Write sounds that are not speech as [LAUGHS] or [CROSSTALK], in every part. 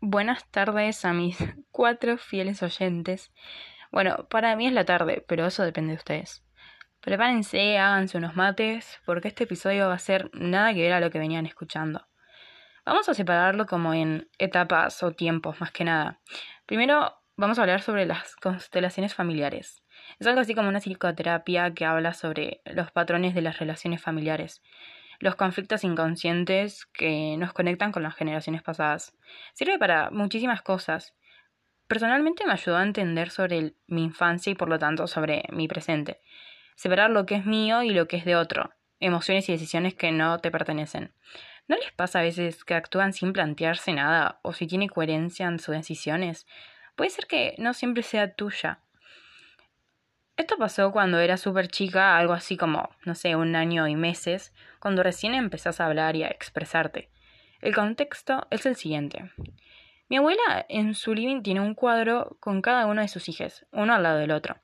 Buenas tardes a mis [LAUGHS] cuatro fieles oyentes. Bueno, para mí es la tarde, pero eso depende de ustedes. Prepárense, háganse unos mates, porque este episodio va a ser nada que ver a lo que venían escuchando. Vamos a separarlo como en etapas o tiempos, más que nada. Primero vamos a hablar sobre las constelaciones familiares. Es algo así como una psicoterapia que habla sobre los patrones de las relaciones familiares los conflictos inconscientes que nos conectan con las generaciones pasadas. Sirve para muchísimas cosas. Personalmente me ayudó a entender sobre mi infancia y por lo tanto sobre mi presente. Separar lo que es mío y lo que es de otro. Emociones y decisiones que no te pertenecen. ¿No les pasa a veces que actúan sin plantearse nada o si tiene coherencia en sus decisiones? Puede ser que no siempre sea tuya. Esto pasó cuando era súper chica, algo así como, no sé, un año y meses, cuando recién empezás a hablar y a expresarte. El contexto es el siguiente. Mi abuela en su living tiene un cuadro con cada uno de sus hijos, uno al lado del otro.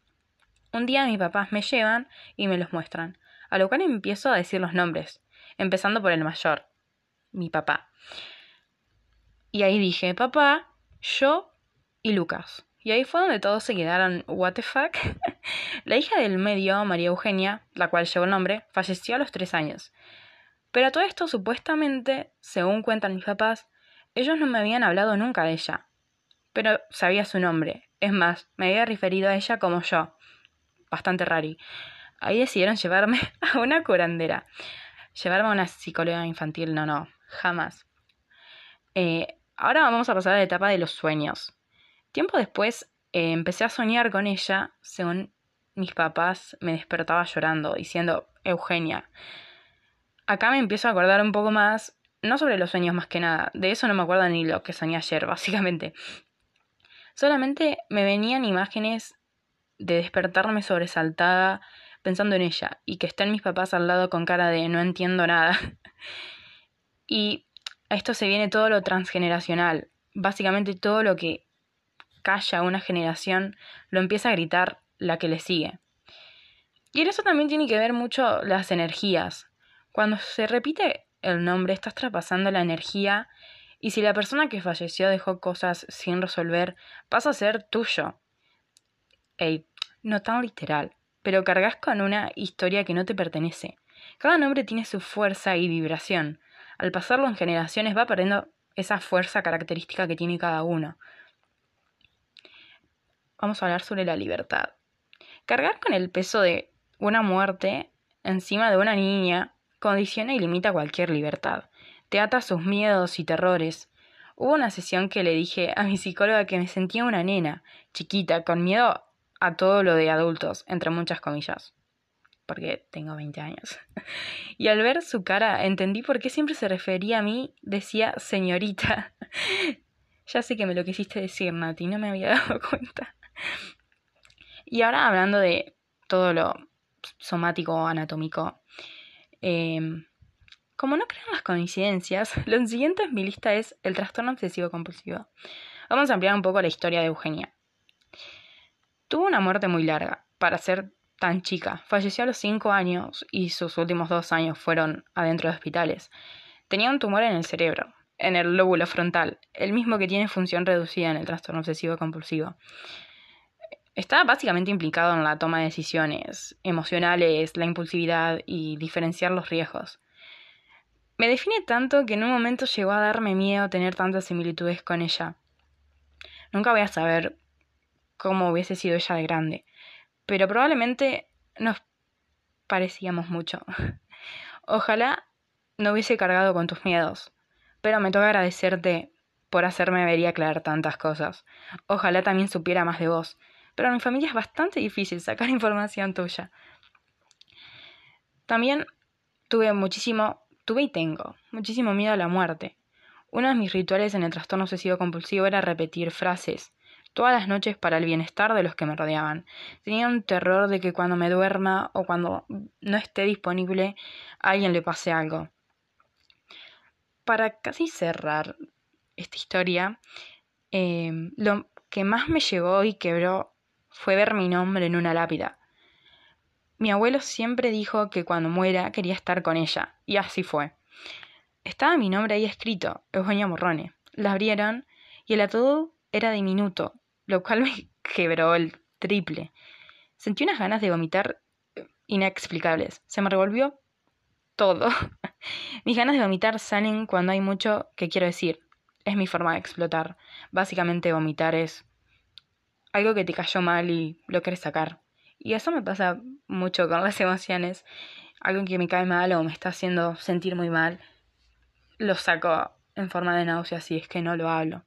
Un día mis papás me llevan y me los muestran, a lo cual empiezo a decir los nombres, empezando por el mayor, mi papá. Y ahí dije, papá, yo y Lucas. Y ahí fue donde todos se quedaron, ¿What the fuck? [LAUGHS] [LAUGHS] la hija del medio, María Eugenia, la cual llevó el nombre, falleció a los tres años. Pero a todo esto, supuestamente, según cuentan mis papás, ellos no me habían hablado nunca de ella. Pero sabía su nombre. Es más, me había referido a ella como yo. Bastante rari. Ahí decidieron llevarme [LAUGHS] a una curandera. Llevarme a una psicóloga infantil, no, no, jamás. Eh, ahora vamos a pasar a la etapa de los sueños. Tiempo después eh, empecé a soñar con ella, según mis papás me despertaba llorando, diciendo, Eugenia. Acá me empiezo a acordar un poco más, no sobre los sueños más que nada, de eso no me acuerdo ni lo que soñé ayer, [LAUGHS] básicamente. Solamente me venían imágenes de despertarme sobresaltada pensando en ella y que estén mis papás al lado con cara de no entiendo nada. [LAUGHS] y a esto se viene todo lo transgeneracional, básicamente todo lo que calla una generación, lo empieza a gritar la que le sigue. Y en eso también tiene que ver mucho las energías. Cuando se repite el nombre, estás traspasando la energía y si la persona que falleció dejó cosas sin resolver, pasa a ser tuyo. Ey, no tan literal, pero cargas con una historia que no te pertenece. Cada nombre tiene su fuerza y vibración. Al pasarlo en generaciones va perdiendo esa fuerza característica que tiene cada uno vamos a hablar sobre la libertad. Cargar con el peso de una muerte encima de una niña condiciona y limita cualquier libertad. Te ata sus miedos y terrores. Hubo una sesión que le dije a mi psicóloga que me sentía una nena, chiquita, con miedo a todo lo de adultos, entre muchas comillas, porque tengo 20 años. [LAUGHS] Y al ver su cara entendí por qué siempre se refería a mí, decía señorita. [LAUGHS] ya sé que me lo quisiste decir, Nati, no me había dado [LAUGHS] cuenta. Y ahora hablando de todo lo somático, anatómico, em, como no creo en las coincidencias, [LAUGHS] lo siguiente en mi lista es el trastorno obsesivo compulsivo. Vamos a ampliar un poco la historia de Eugenia. Tuvo una muerte muy larga, para ser tan chica. Falleció a los 5 años y sus últimos dos años fueron adentro de hospitales. Tenía un tumor en el cerebro, en el lóbulo frontal, el mismo que tiene función reducida en el trastorno obsesivo compulsivo está básicamente implicado en la toma de decisiones emocionales, la impulsividad y diferenciar los riesgos. Me define tanto que en un momento llegó a darme miedo tener tantas similitudes con ella. Nunca voy a saber cómo hubiese sido ella de grande, pero probablemente nos parecíamos mucho. [LAUGHS] Ojalá no hubiese cargado con tus miedos, pero me toca agradecerte por hacerme ver y aclarar tantas cosas. Ojalá también supiera más de vos, pero en mi familia es bastante difícil sacar [LAUGHS] información tuya. También tuve muchísimo, tuve y tengo muchísimo miedo a la muerte. Uno de mis rituales en el trastorno obsesivo compulsivo era repetir frases todas las noches para el bienestar de los que me rodeaban. Tenía un terror de que cuando me duerma o cuando no esté disponible a alguien le pase algo. Para casi cerrar esta historia, eh, lo que más me llevó y quebró fue ver mi nombre en una lápida. Mi abuelo siempre dijo que cuando muera quería estar con ella, y así fue. Estaba mi nombre ahí escrito, Eugenia Morrone. La abrieron y el ataúd era diminuto, lo cual me [LAUGHS] quebró el triple. Sentí unas ganas de vomitar eh, inexplicables. Se me revolvió todo. [LAUGHS] Mis ganas de vomitar salen cuando hay mucho que quiero decir. Es mi forma de explotar. Básicamente vomitar es algo que te cayó mal y lo quieres sacar. Y eso me pasa mucho con las emociones. Algo que me cae mal o me está haciendo sentir muy mal, lo saco en forma de náusea si es que no lo hablo.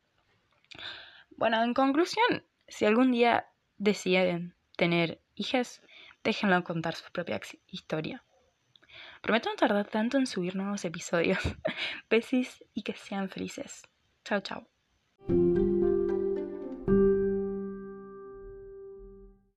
Bueno, en conclusión, si algún día deciden tener hijas, déjenlo contar su propia historia. Prometo no tardar tanto en subir nuevos episodios. [LAUGHS] Besis y que sean felices. Chao, chao.